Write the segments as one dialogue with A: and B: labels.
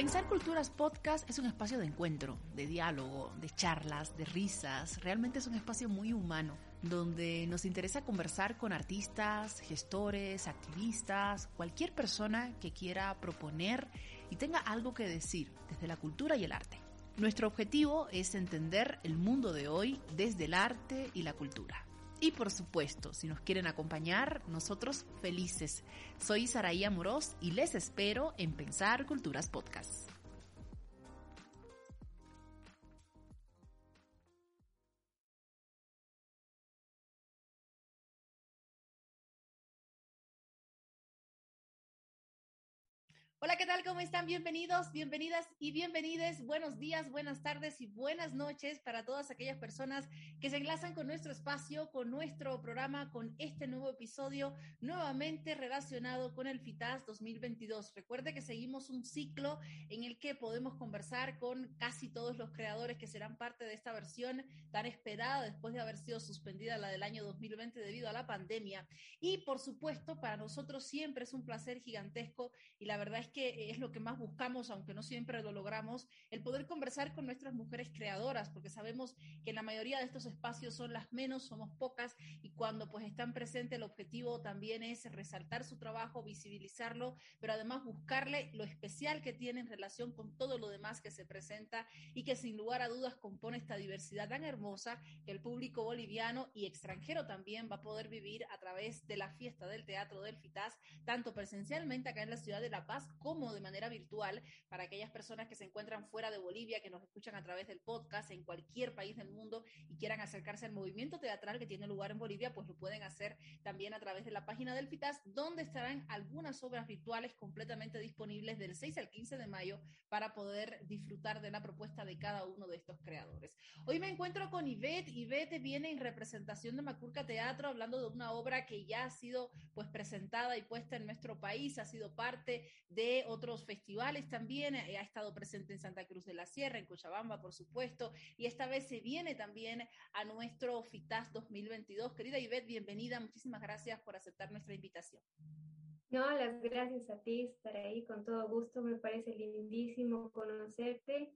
A: Pensar Culturas Podcast es un espacio de encuentro, de diálogo, de charlas, de risas. Realmente es un espacio muy humano donde nos interesa conversar con artistas, gestores, activistas, cualquier persona que quiera proponer y tenga algo que decir desde la cultura y el arte. Nuestro objetivo es entender el mundo de hoy desde el arte y la cultura. Y por supuesto, si nos quieren acompañar, nosotros felices. Soy Saraí Amorós y les espero en Pensar Culturas Podcast. Bienvenidos, bienvenidas y bienvenides. Buenos días, buenas tardes y buenas noches para todas aquellas personas que se enlazan con nuestro espacio, con nuestro programa, con este nuevo episodio nuevamente relacionado con el FITAS 2022. Recuerde que seguimos un ciclo en el que podemos conversar con casi todos los creadores que serán parte de esta versión tan esperada después de haber sido suspendida la del año 2020 debido a la pandemia. Y por supuesto, para nosotros siempre es un placer gigantesco y la verdad es que es lo que más buscamos, aunque no siempre lo logramos, el poder conversar con nuestras mujeres creadoras, porque sabemos que en la mayoría de estos espacios son las menos, somos pocas, y cuando pues están presentes el objetivo también es resaltar su trabajo, visibilizarlo, pero además buscarle lo especial que tiene en relación con todo lo demás que se presenta y que sin lugar a dudas compone esta diversidad tan hermosa que el público boliviano y extranjero también va a poder vivir a través de la fiesta del teatro del FITAS, tanto presencialmente acá en la ciudad de La Paz como de manera virtual para aquellas personas que se encuentran fuera de Bolivia, que nos escuchan a través del podcast en cualquier país del mundo y quieran acercarse al movimiento teatral que tiene lugar en Bolivia, pues lo pueden hacer también a través de la página del FITAS, donde estarán algunas obras virtuales completamente disponibles del 6 al 15 de mayo para poder disfrutar de la propuesta de cada uno de estos creadores. Hoy me encuentro con Ivette. Ivette viene en representación de Macurca Teatro, hablando de una obra que ya ha sido pues presentada y puesta en nuestro país, ha sido parte de otros festivales también, eh, ha estado presente en Santa Cruz de la Sierra, en Cochabamba, por supuesto, y esta vez se viene también a nuestro FITAS 2022. Querida Ivette, bienvenida, muchísimas gracias por aceptar nuestra invitación.
B: No, las gracias a ti, estar ahí con todo gusto, me parece lindísimo conocerte.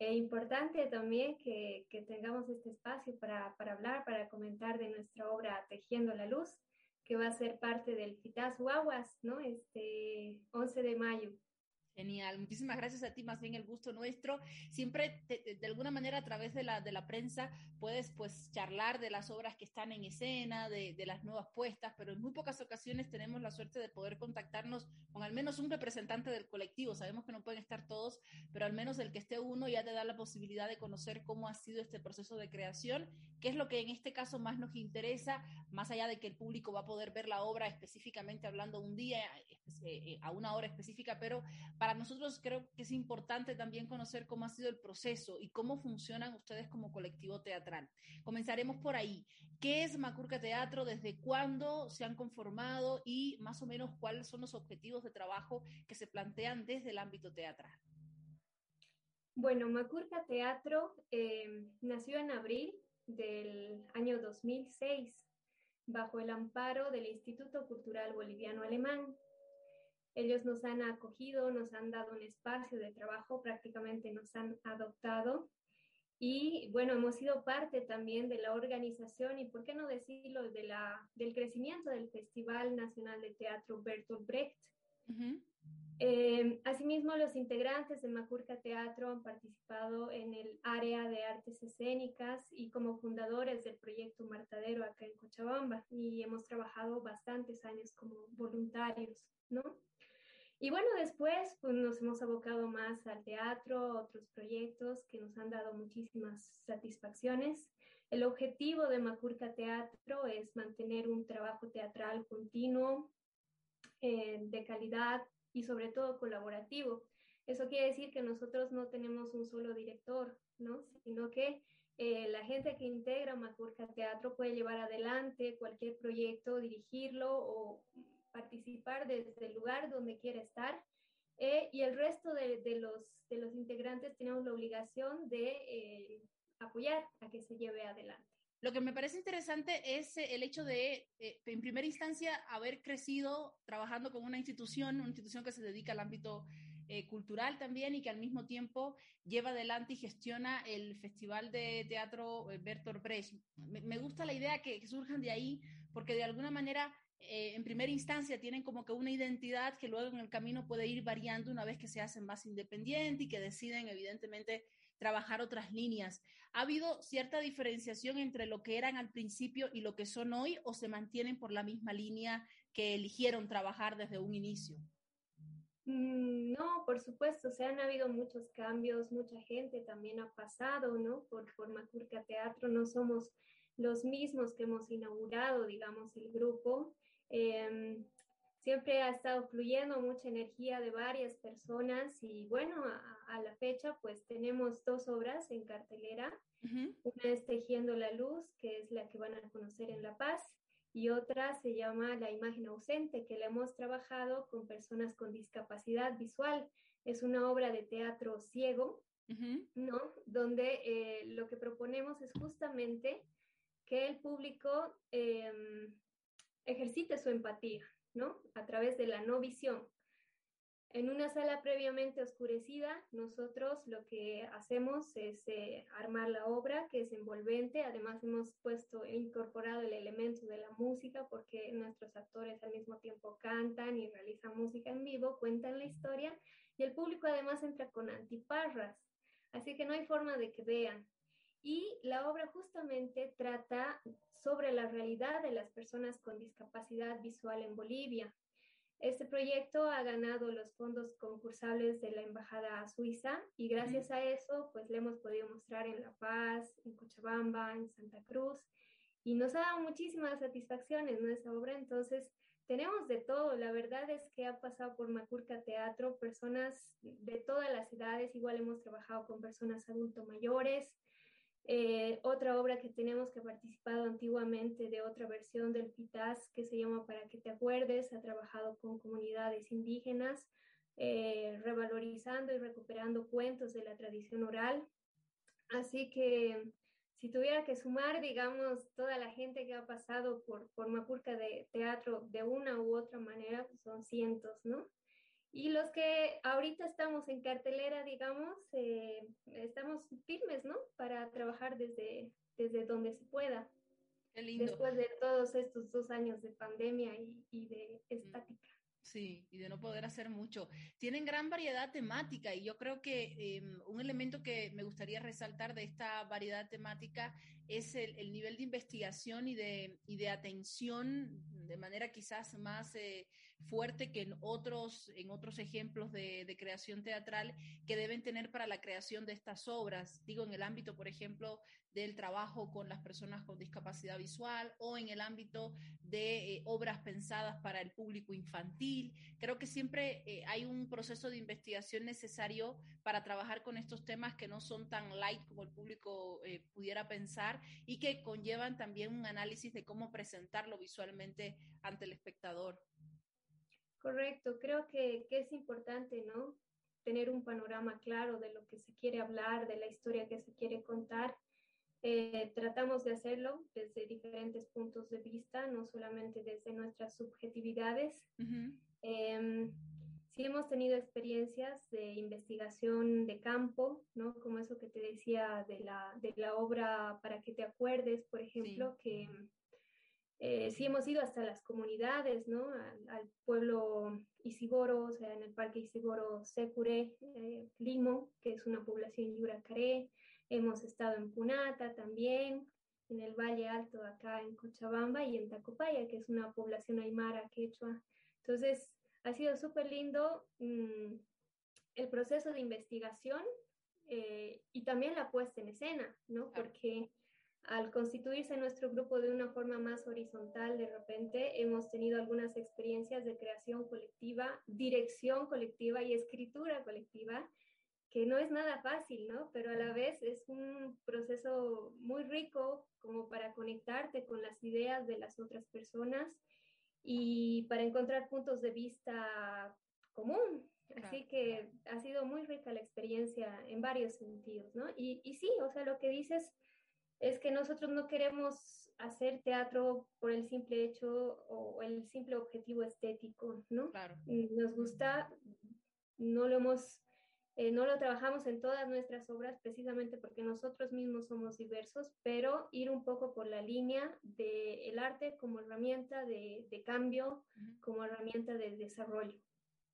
B: Es importante también que, que, tengamos este espacio para, para hablar, para comentar de nuestra obra Tejiendo la Luz que va a ser parte del FITAS Guaguas, ¿no? Este 11 de mayo.
A: Genial, muchísimas gracias a ti, más bien el gusto nuestro. Siempre, de alguna manera, a través de la, de la prensa, puedes pues charlar de las obras que están en escena, de, de, las nuevas puestas, pero en muy pocas ocasiones tenemos la suerte de poder contactarnos con al menos un representante del colectivo. Sabemos que no pueden estar todos, pero al menos el que esté uno ya te da la posibilidad de conocer cómo ha sido este proceso de creación, que es lo que en este caso más nos interesa, más allá de que el público va a poder ver la obra específicamente hablando un día, eh, a una hora específica, pero para nosotros creo que es importante también conocer cómo ha sido el proceso y cómo funcionan ustedes como colectivo teatral. Comenzaremos por ahí. ¿Qué es Macurca Teatro? ¿Desde cuándo se han conformado? Y más o menos cuáles son los objetivos de trabajo que se plantean desde el ámbito teatral.
B: Bueno, Macurca Teatro eh, nació en abril del año 2006 bajo el amparo del Instituto Cultural Boliviano Alemán ellos nos han acogido, nos han dado un espacio de trabajo, prácticamente nos han adoptado. Y bueno, hemos sido parte también de la organización y, por qué no decirlo, de la, del crecimiento del Festival Nacional de Teatro Bertolt Brecht, Eh, asimismo, los integrantes de Macurca Teatro han participado en el área de artes escénicas y como fundadores del proyecto Martadero acá en Cochabamba y hemos trabajado bastantes años como voluntarios, ¿no? Y bueno, después pues, nos hemos abocado más al teatro, otros proyectos que nos han dado muchísimas satisfacciones. El objetivo de Macurca Teatro es mantener un trabajo teatral continuo, eh, de calidad, y sobre todo colaborativo. Eso quiere decir que nosotros no tenemos un solo director, ¿no? Sino que eh, la gente que integra Macurca Teatro puede llevar adelante cualquier proyecto, dirigirlo o participar desde el lugar donde quiera estar. Eh, y el resto de, de, los, de los integrantes tenemos la obligación de eh, apoyar a que se lleve adelante.
A: Lo que me parece interesante es eh, el hecho de, en primera instancia, haber crecido trabajando con una institución, una institución que se dedica al ámbito cultural también y que al mismo tiempo lleva adelante y gestiona el Festival de Teatro Bertolt Brecht. Me, gusta la idea que, surjan de ahí porque de alguna manera, en primera instancia, tienen como que una identidad que luego en el camino puede ir variando una vez que se hacen más independientes y que deciden, evidentemente, trabajar otras líneas. ¿Ha habido cierta diferenciación entre lo que eran al principio y lo que son hoy o se mantienen por la misma línea que eligieron trabajar desde un inicio?
B: Mm, no, por supuesto, se han habido muchos cambios, mucha gente también ha pasado, ¿no? Por, por Macurca Teatro no somos los mismos que hemos inaugurado, digamos, el grupo. Em, siempre ha estado fluyendo mucha energía de varias personas y bueno, a, la fecha pues tenemos dos obras en cartelera. Una es Tejiendo la Luz, que es la que van a conocer en La Paz, y otra se llama La Imagen Ausente, que la hemos trabajado con personas con discapacidad visual. Es una obra de teatro ciego, ¿no? Donde eh, lo que proponemos es justamente que el público em, ejercite su empatía, ¿no? A través de la no visión. En una sala previamente oscurecida, nosotros lo que hacemos es eh, armar la obra, que es envolvente. Además, hemos puesto e incorporado el elemento de la música, porque nuestros actores al mismo tiempo cantan y realizan música en vivo, cuentan la historia, y el público además entra con antiparras. Así que no hay forma de que vean. Y la obra justamente trata sobre la realidad de las personas con discapacidad visual en Bolivia. Este proyecto ha ganado los fondos concursables de la Embajada Suiza y gracias a eso pues le hemos podido mostrar en La Paz, en Cochabamba, en Santa Cruz y nos ha dado muchísimas satisfacciones nuestra obra. Entonces tenemos de todo. La verdad es que ha pasado por Macurca Teatro personas de todas las edades. Igual hemos trabajado con personas adulto mayores, eh, otra obra que tenemos que ha participado antiguamente de otra versión del FITAS que se llama Para que te acuerdes, ha trabajado con comunidades indígenas, eh, revalorizando y recuperando cuentos de la tradición oral. Así que si tuviera que sumar, digamos, toda la gente que ha pasado por, por Mapurca de teatro de una u otra manera, pues son cientos, ¿no? Y los que ahorita estamos en cartelera, digamos, eh, estamos firmes, ¿no? Para trabajar desde, desde donde se pueda.
A: Qué lindo.
B: Después de todos estos dos años de pandemia y, y de mm. estática.
A: Sí, y de no poder hacer mucho. Tienen gran variedad temática y yo creo que em, un elemento que me gustaría resaltar de esta variedad temática es el, nivel de investigación y de, y de atención de manera quizás más eh, fuerte que en otros, en otros ejemplos de, creación teatral que deben tener para la creación de estas obras. Digo, en el ámbito, por ejemplo, del trabajo con las personas con discapacidad visual o en el ámbito de eh, obras pensadas para el público infantil. Creo que siempre eh, hay un proceso de investigación necesario para trabajar con estos temas que no son tan light como el público eh, pudiera pensar y que conllevan también un análisis de cómo presentarlo visualmente ante el espectador.
B: Correcto, creo que, que es importante, ¿no? Tener un panorama claro de lo que se quiere hablar, de la historia que se quiere contar eh, tratamos de hacerlo desde diferentes puntos de vista, no solamente desde nuestras subjetividades. Em, sí hemos tenido experiencias de investigación de campo, ¿no? Como eso que te decía de la, de la obra Para que te acuerdes, por ejemplo, que Eh, sí hemos ido hasta las comunidades, ¿no? Al, pueblo Isigoro, o sea, en el parque Isigoro Secure, eh, Limo, que es una población yuracaré. Hemos estado en Punata también, en el Valle Alto acá en Cochabamba y en Tacopaya, que es una población aymara quechua. Entonces, ha sido súper lindo mm, el proceso de investigación eh, y también la puesta en escena, ¿no? Porque al constituirse nuestro grupo de una forma más horizontal, de repente hemos tenido algunas experiencias de creación colectiva, dirección colectiva y escritura colectiva, que no es nada fácil, ¿no? Pero a la vez es un proceso muy rico como para conectarte con las ideas de las otras personas y para encontrar puntos de vista común. Así que ha sido muy rica la experiencia en varios sentidos, ¿no? Y, y sí, o sea, lo que dices es que nosotros no queremos hacer teatro por el simple hecho o el simple objetivo estético, ¿no?
A: Claro.
B: Nos gusta, no lo hemos, eh, no lo trabajamos en todas nuestras obras precisamente porque nosotros mismos somos diversos, pero ir un poco por la línea del el arte como herramienta de, de cambio, como herramienta de desarrollo.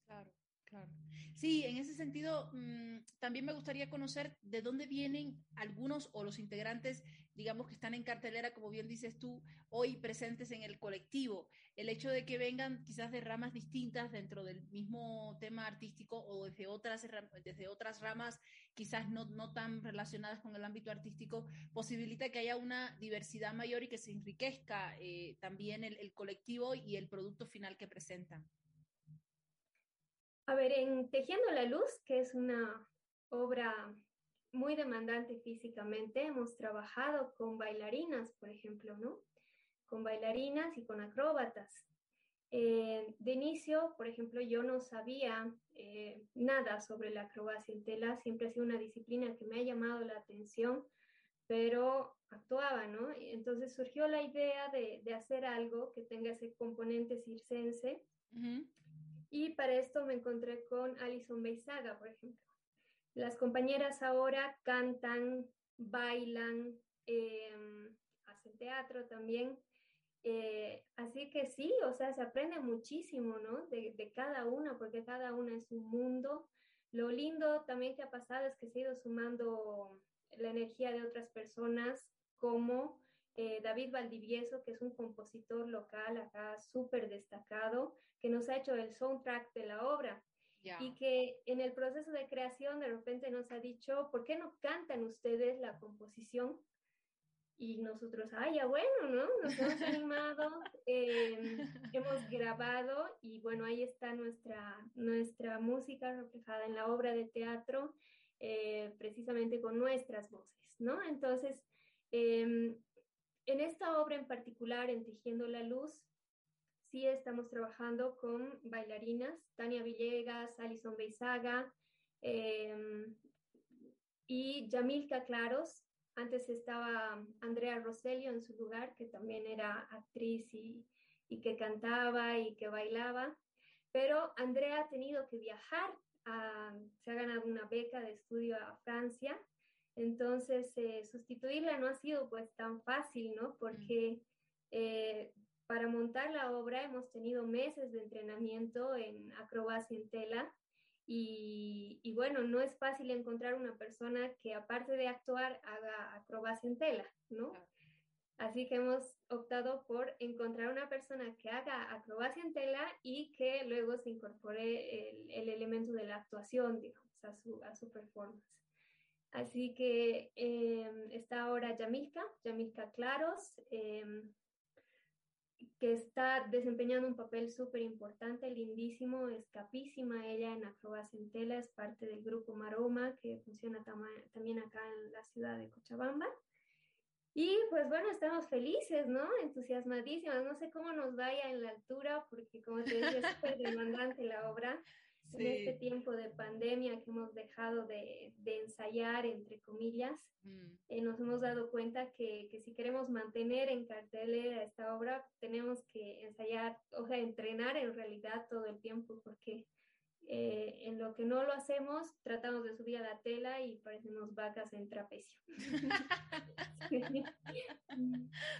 A: Claro. Claro. Sí, en ese sentido, mm, también me gustaría conocer de dónde vienen algunos o los integrantes, digamos, que están en cartelera, como bien dices tú, hoy presentes en el colectivo. El hecho de que vengan quizás de ramas distintas dentro del mismo tema artístico o desde otras, desde otras ramas, quizás no, no tan relacionadas con el ámbito artístico, posibilita que haya una diversidad mayor y que se enriquezca eh, también el, el colectivo y el producto final que presentan.
B: A ver, en Tejiendo la Luz, que es una obra muy demandante físicamente, hemos trabajado con bailarinas, por ejemplo, ¿no? Con bailarinas y con acróbatas. Eh, de inicio, por ejemplo, yo no sabía eh, nada sobre la acrobacia en tela, siempre ha sido una disciplina que me ha llamado la atención, pero actuaba, ¿no? Entonces surgió la idea de, de hacer algo que tenga ese componente circense. Y para esto me encontré con Alison Beisaga, por ejemplo. Las compañeras ahora cantan, bailan, em, hacen teatro también. Eh, así que sí, o sea, se aprende muchísimo, ¿no? De, de, cada una, porque cada una es un mundo. Lo lindo también que ha pasado es que se ha ido sumando la energía de otras personas, como eh, David Valdivieso, que es un compositor local acá súper destacado, que nos ha hecho el soundtrack de la obra. Y que en el proceso de creación de repente nos ha dicho, ¿por qué no cantan ustedes la composición? Y nosotros, ay, ya bueno, ¿no? Nos hemos animado, eh, hemos grabado y bueno, ahí está nuestra, nuestra música reflejada en la obra de teatro, eh, precisamente con nuestras voces, ¿no? Entonces, eh, en esta obra en particular, en Tejiendo la Luz, sí estamos trabajando con bailarinas, Tania Villegas, Alison Beisaga em, y Yamilka Claros. Antes estaba Andrea Roselio en su lugar, que también era actriz y que cantaba y que bailaba. Pero Andrea ha tenido que viajar, se ha ganado una beca de estudio a Francia entonces, eh, sustituirla no ha sido pues tan fácil, ¿no? Porque eh, para montar la obra hemos tenido meses de entrenamiento en acrobacia en tela y, y, bueno, no es fácil encontrar una persona que aparte de actuar haga acrobacia en tela, ¿no? Así que hemos optado por encontrar una persona que haga acrobacia en tela y que luego se incorpore el, el elemento de la actuación, digamos, a su, a su performance. Así que eh, está ahora Yamilka, Yamilka Claros, eh, que está desempeñando un papel súper importante, lindísimo, escapísima ella en acrobacia en tela, es parte del grupo Maroma, que funciona también acá en la ciudad de Cochabamba. Y pues bueno, estamos felices, ¿no? Entusiasmadísimas. No sé cómo nos vaya en la altura, porque como te decía, es súper demandante la obra en este tiempo de pandemia que hemos dejado de, de ensayar, entre comillas, mm. eh, nos hemos dado cuenta que, que, si queremos mantener en cartelera esta obra, tenemos que ensayar, o sea, entrenar en realidad todo el tiempo, porque Eh, en lo que no lo hacemos, tratamos de subir a la tela y parecemos vacas en trapecio.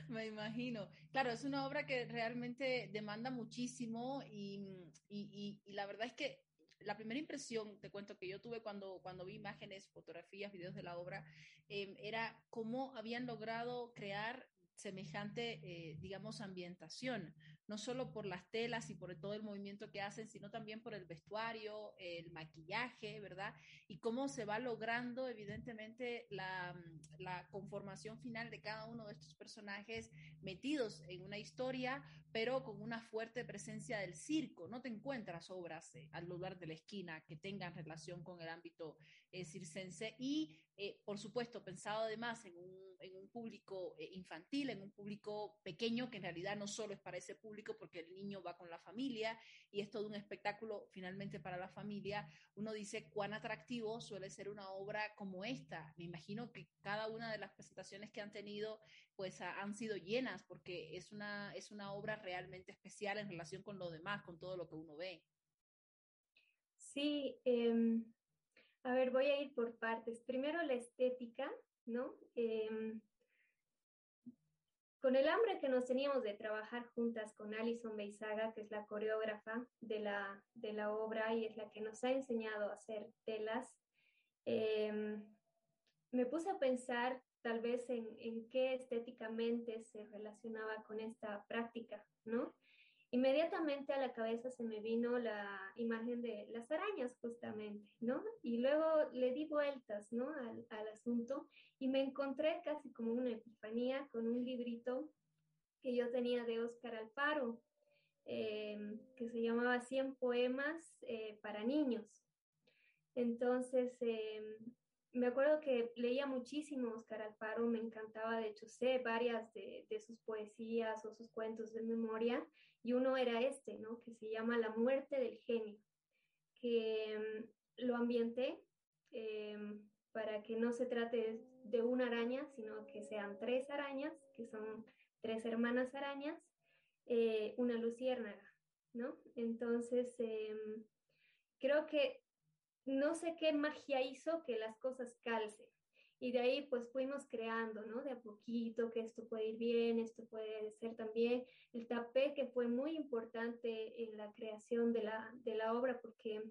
A: Me imagino. Claro, es una obra que realmente demanda muchísimo y, y, y, la verdad es que la primera impresión, te cuento que yo tuve cuando, cuando vi imágenes, fotografías, videos de la obra, eh, era cómo habían logrado crear semejante, eh, digamos, ambientación, no solo por las telas y por todo el movimiento que hacen, sino también por el vestuario, el maquillaje, ¿verdad? Y cómo se va logrando, evidentemente, la, la conformación final de cada uno de estos personajes metidos en una historia, pero con una fuerte presencia del circo. No te encuentras obras eh, al lugar de la esquina que tengan relación con el ámbito eh, circense y, por supuesto, pensado además en un, en un público infantil, en un público pequeño, que en realidad no solo es para ese público, porque el niño va con la familia y es todo un espectáculo finalmente para la familia, uno dice cuán atractivo suele ser una obra como esta. Me imagino que cada una de las presentaciones que han tenido, pues han sido llenas, porque es una, es una obra realmente especial en relación con lo demás, con todo lo que uno ve.
B: Sí, em, a ver, voy a ir por partes. Primero la estética, ¿no? Eh, con el hambre que nos teníamos de trabajar juntas con Alison Beizaga, que es la coreógrafa de la, de la obra y es la que nos ha enseñado a hacer telas, em, me puse a pensar tal vez en, en, qué estéticamente se relacionaba con esta práctica, ¿no? Inmediatamente a la cabeza se me vino la imagen de las arañas, justamente, ¿no? Y luego le di vueltas, ¿no? Al, asunto y me encontré casi como una epifanía con un librito que yo tenía de Óscar Alfaro, eh, que se llamaba 100 poemas eh, para niños. Entonces, eh, me acuerdo que leía muchísimo Oscar Alfaro, me encantaba, de hecho sé varias de, sus poesías o sus cuentos de memoria, y uno era este, ¿no? Que se llama La muerte del genio, que um, lo ambienté eh, para que no se trate de una araña, sino que sean tres arañas, que son tres hermanas arañas, eh, una luciérnaga, ¿no? Entonces, eh, creo que no sé qué magia hizo que las cosas calcen. Y de ahí pues fuimos creando, ¿no? De a poquito, que esto puede ir bien, esto puede ser también. El tapé que fue muy importante en la creación de la, de la obra porque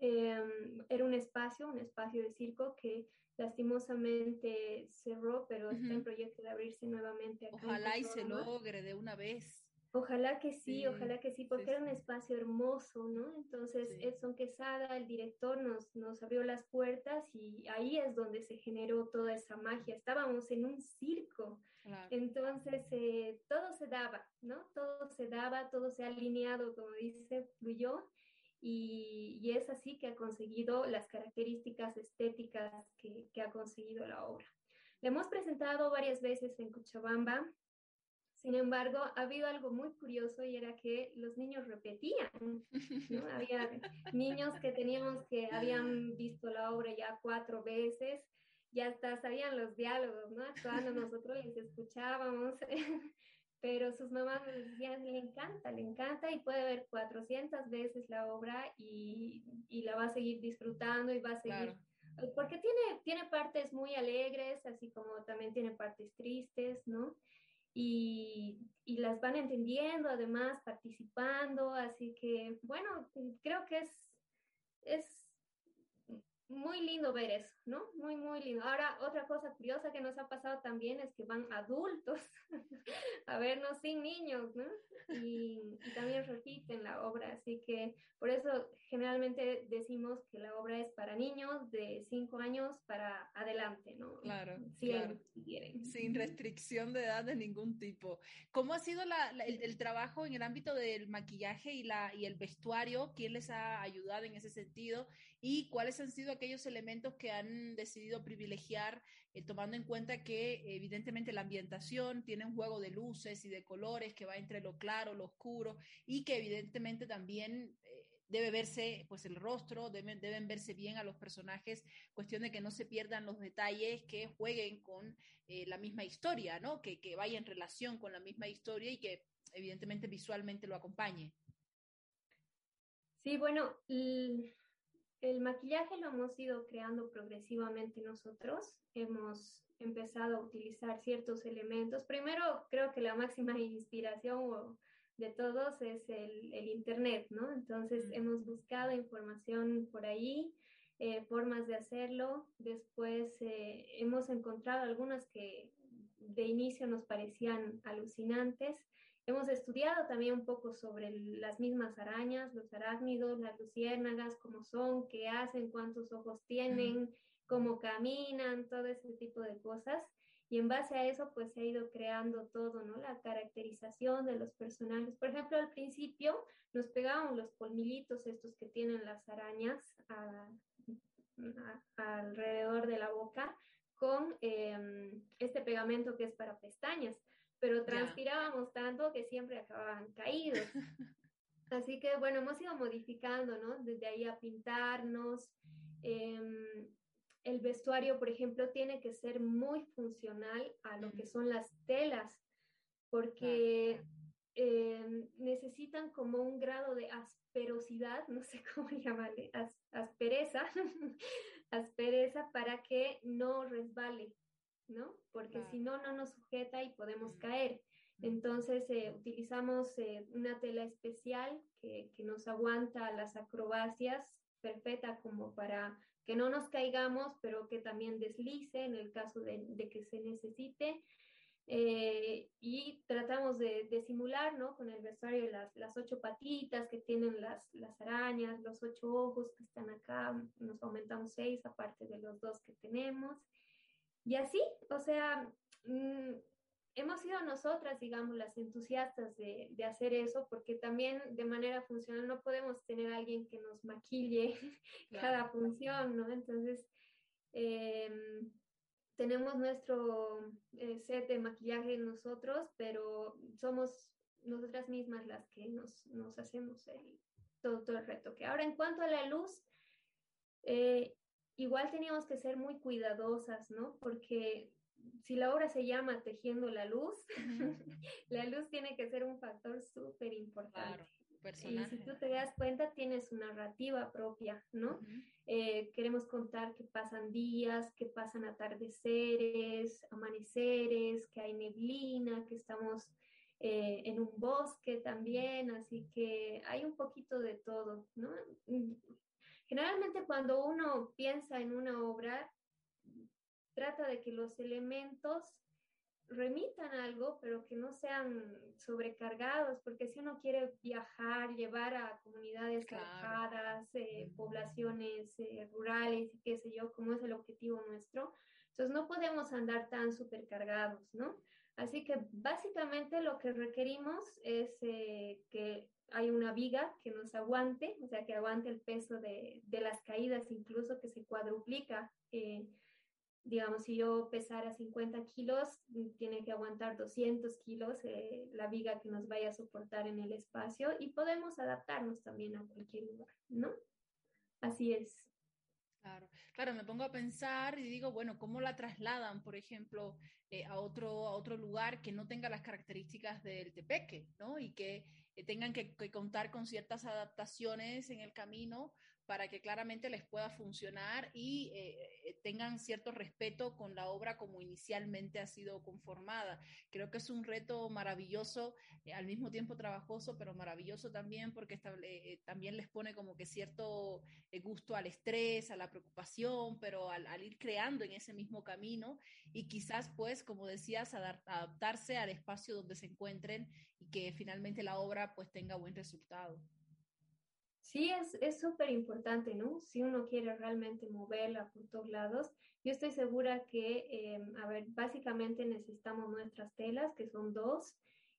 B: eh, era un espacio, un espacio de circo que lastimosamente cerró, pero uh -huh. está en proyecto de abrirse nuevamente.
A: Acá Ojalá y se logre de una vez.
B: Ojalá que sí, sí, ojalá que sí, porque sí, era un espacio hermoso, ¿no? Entonces, sí. Edson Quesada, el director, nos, nos abrió las puertas y ahí es donde se generó toda esa magia. Estábamos en un circo, claro. entonces eh, todo se daba, ¿no? Todo se daba, todo se ha alineado, como dice, fluyó. Y, y es así que ha conseguido las características estéticas que, que ha conseguido la obra. Le hemos presentado varias veces en Cochabamba, sin embargo, ha habido algo muy curioso y era que los niños repetían. ¿no? Había niños que teníamos que habían visto la obra ya cuatro veces, ya hasta sabían los diálogos, ¿no? Actuando nosotros les escuchábamos, pero sus mamás nos decían, le encanta, le encanta y puede ver 400 veces la obra y, y la va a seguir disfrutando y va a seguir... Claro. Porque tiene, tiene partes muy alegres, así como también tiene partes tristes, ¿no? Y, y, las van entendiendo, además participando, así que bueno, creo que es, es muy lindo ver eso, ¿no? Muy, muy lindo. Ahora, otra cosa curiosa que nos ha pasado también es que van adultos a vernos sin niños, ¿no? Y, y, también repiten la obra, así que por eso generalmente decimos que la obra es para niños de cinco años para adelante, ¿no?
A: Claro,
B: si
A: claro.
B: quieren.
A: Sin restricción de edad de ningún tipo. ¿Cómo ha sido la, la, el, el, trabajo en el ámbito del maquillaje y, la, y el vestuario? ¿Quién les ha ayudado en ese sentido? ¿Y cuáles han sido aquellos elementos que han decidido privilegiar, eh, tomando en cuenta que evidentemente la ambientación tiene un juego de luces y de colores que va entre lo claro, lo oscuro y que evidentemente también eh, debe verse pues el rostro, deben, deben, verse bien a los personajes, cuestión de que no se pierdan los detalles, que jueguen con eh, la misma historia, ¿no? Que, que vaya en relación con la misma historia y que evidentemente visualmente lo acompañe.
B: Sí, bueno, el, maquillaje lo hemos ido creando progresivamente nosotros. Hemos empezado a utilizar ciertos elementos. Primero, creo que la máxima inspiración de todos es el, el Internet, ¿no? Entonces, mm. hemos buscado información por ahí, eh, formas de hacerlo. Después, eh, hemos encontrado algunas que de inicio nos parecían alucinantes. Hemos estudiado también un poco sobre las mismas arañas, los arácnidos, las luciérnagas, cómo son, qué hacen, cuántos ojos tienen, cómo caminan, todo ese tipo de cosas. Y en base a eso, pues se ha ido creando todo, ¿no? La caracterización de los personajes. Por ejemplo, al principio nos pegaban los colmillitos estos que tienen las arañas alrededor de la boca con em, este pegamento que es para pestañas, pero transpirábamos tanto que siempre acababan caídos. Así que bueno, hemos ido modificando, ¿no? Desde ahí a pintarnos. Eh, el vestuario, por ejemplo, tiene que ser muy funcional a lo que son las telas, porque eh, necesitan como un grado de asperosidad, no sé cómo llamarle, aspereza, aspereza para que no resbale, ¿no? Porque si no, no nos sujeta y podemos caer. Entonces eh, utilizamos eh, una tela especial que, que, nos aguanta las acrobacias perfecta como para que no nos caigamos, pero que también deslice en el caso de, que se necesite. Eh, y tratamos de, simular, ¿no? Con el vestuario las, las ocho patitas que tienen las, las arañas, los ocho ojos que están acá, nos aumentamos seis aparte de los dos que tenemos. Y así, o sea, mm, hemos sido nosotras, digamos, las entusiastas de, de, hacer eso, porque también de manera funcional no podemos tener a alguien que nos maquille cada función, ¿no? Entonces, em, tenemos nuestro eh, set de maquillaje nosotros, pero somos nosotras mismas las que nos, nos hacemos el, todo, todo el retoque. Ahora, en cuanto a la luz, eh, igual teníamos que ser muy cuidadosas, ¿no? Porque si la obra se llama Tejiendo la Luz, la luz tiene que ser un factor súper importante. y si tú te das cuenta, tienes una narrativa propia, ¿no? Eh, queremos contar que pasan días, que pasan atardeceres, amaneceres, que hay neblina, que estamos eh, en un bosque también, así que hay un poquito de todo, ¿no? Generalmente cuando uno piensa en una obra, trata de que los elementos remitan algo, pero que no sean sobrecargados, porque si uno quiere viajar, llevar a comunidades alejadas, eh, poblaciones eh, rurales qué sé yo, como es el objetivo nuestro, entonces no podemos andar tan supercargados, ¿no? Así que básicamente lo que requerimos es eh, hay una viga que nos aguante, o sea, que aguante el peso de, de las caídas, incluso que se cuadruplica digamos, si yo pesara 50 kilos, mm, tiene que aguantar 200 kilos eh, la viga que nos vaya a soportar en el espacio y podemos adaptarnos también a cualquier lugar, ¿no? Así es.
A: Claro, claro, me pongo a pensar y digo, bueno, ¿cómo la trasladan, por ejemplo, eh, a, otro, a otro lugar que no tenga las características del Tepeque, ¿no? Y que eh, tengan que, contar con ciertas adaptaciones en el camino para que claramente les pueda funcionar y eh, eh, tengan cierto respeto con la obra como inicialmente ha sido conformada. Creo que es un reto maravilloso, al mismo tiempo trabajoso, pero maravilloso también porque también les pone como que cierto gusto al estrés, a la preocupación, pero al, ir creando en ese mismo camino y quizás pues, como decías, adaptarse al espacio donde se encuentren y que finalmente la obra pues tenga buen resultado.
B: Sí, es súper importante, ¿no? Si uno quiere realmente moverla por todos lados, yo estoy segura que, em, a ver, básicamente necesitamos nuestras telas, que son dos,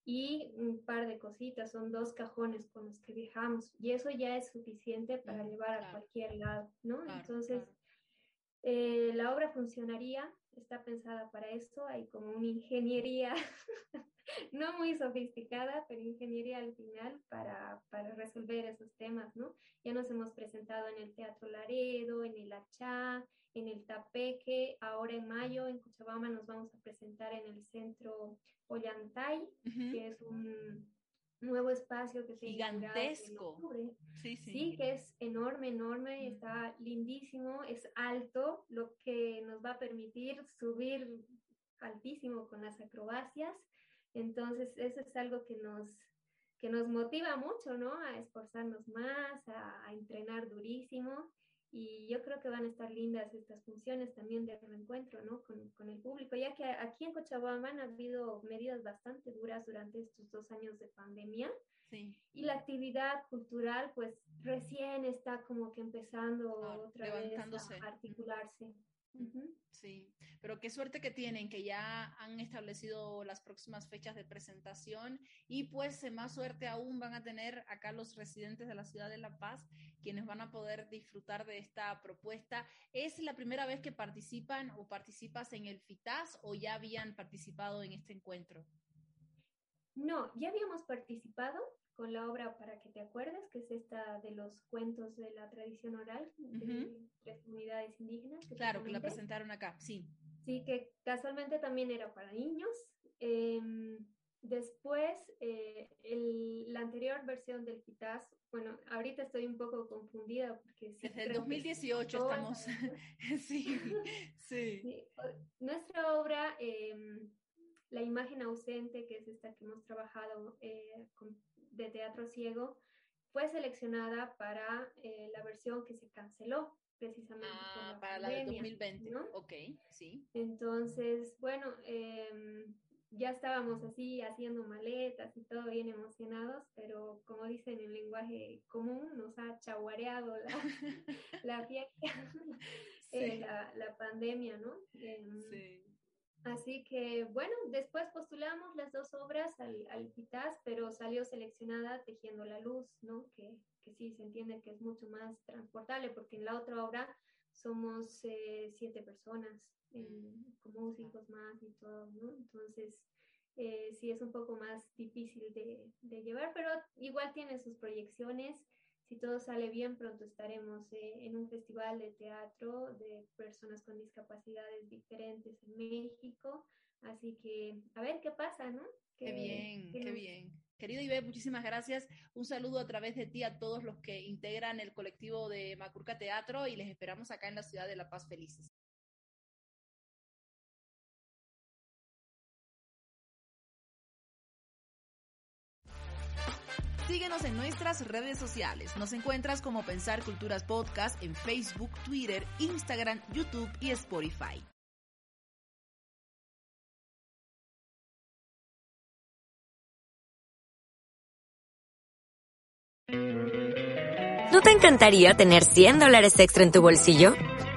B: y un par de cositas, son dos cajones con los que viajamos, y eso ya es suficiente para llevar a cualquier lado, ¿no? Entonces, eh, la obra funcionaría, está pensada para eso, hay como una ingeniería no muy sofisticada, pero ingeniería al final para, para, resolver esos temas, ¿no? Ya nos hemos presentado en el Teatro Laredo, en el Achá, en el Tapeque, ahora en mayo en Cochabamba nos vamos a presentar en el Centro Ollantay, que es un, nuevo espacio que se
A: gigantesco.
B: Sí, sí. sí, que es enorme, enorme, está lindísimo, es alto, lo que nos va a permitir subir altísimo con las acrobacias. Entonces, eso es algo que nos, que nos motiva mucho, ¿no? A esforzarnos más, a, a entrenar durísimo y yo creo que van a estar lindas estas funciones también de reencuentro ¿no? con, con, el público, ya que aquí en Cochabamba han habido medidas bastante duras durante estos dos años de pandemia sí. y la actividad cultural pues recién está como que empezando otra vez a articularse.
A: Sí, pero qué suerte que tienen, que ya han establecido las próximas fechas de presentación y pues más suerte aún van a tener acá los residentes de la ciudad de La Paz, quienes van a poder disfrutar de esta propuesta. ¿Es la primera vez que participan o participas en el FITAS o ya habían participado en este encuentro?
B: No, ya habíamos participado, con la obra Para que te acuerdes, que es esta de los cuentos de la tradición oral de tres comunidades indígenas.
A: claro, que la presentaron acá, sí.
B: Sí, que casualmente también era para niños. Em, después, eh, la anterior versión del FITAS, bueno, ahorita estoy un poco confundida porque...
A: Desde el 2018 estamos... sí, sí,
B: Nuestra obra... Em, la imagen ausente, que es esta que hemos trabajado eh, con de teatro ciego fue seleccionada para eh, la versión que se canceló precisamente.
A: Ah, para la de 2020, ¿no? Ok, sí.
B: Entonces, bueno, em, ya estábamos así haciendo maletas y todo bien emocionados, pero como dicen en lenguaje común, nos ha chaguareado la, la fiesta, eh, la, la, pandemia, ¿no? Em, sí. Así que, bueno, después postulamos las dos obras al, al PITAS, pero salió seleccionada Tejiendo la Luz, ¿no? Que, que, sí se entiende que es mucho más transportable, porque en la otra obra somos eh, siete personas, eh, con músicos más y todo, ¿no? Entonces, eh, sí es un poco más difícil de, de llevar, pero igual tiene sus proyecciones si todo sale bien, pronto estaremos eh, en un festival de teatro de personas con discapacidades diferentes en México. Así que a ver qué pasa, ¿no?
A: Qué, bien, qué bien. Querido Ibe, muchísimas gracias. Un saludo a través de ti a todos los que integran el colectivo de Macurca Teatro y les esperamos acá en la ciudad de La Paz felices. Síguenos en nuestras redes sociales. Nos encuentras como Pensar Culturas Podcast en Facebook, Twitter, Instagram, YouTube y Spotify. ¿No te encantaría tener 100 dólares extra en tu bolsillo?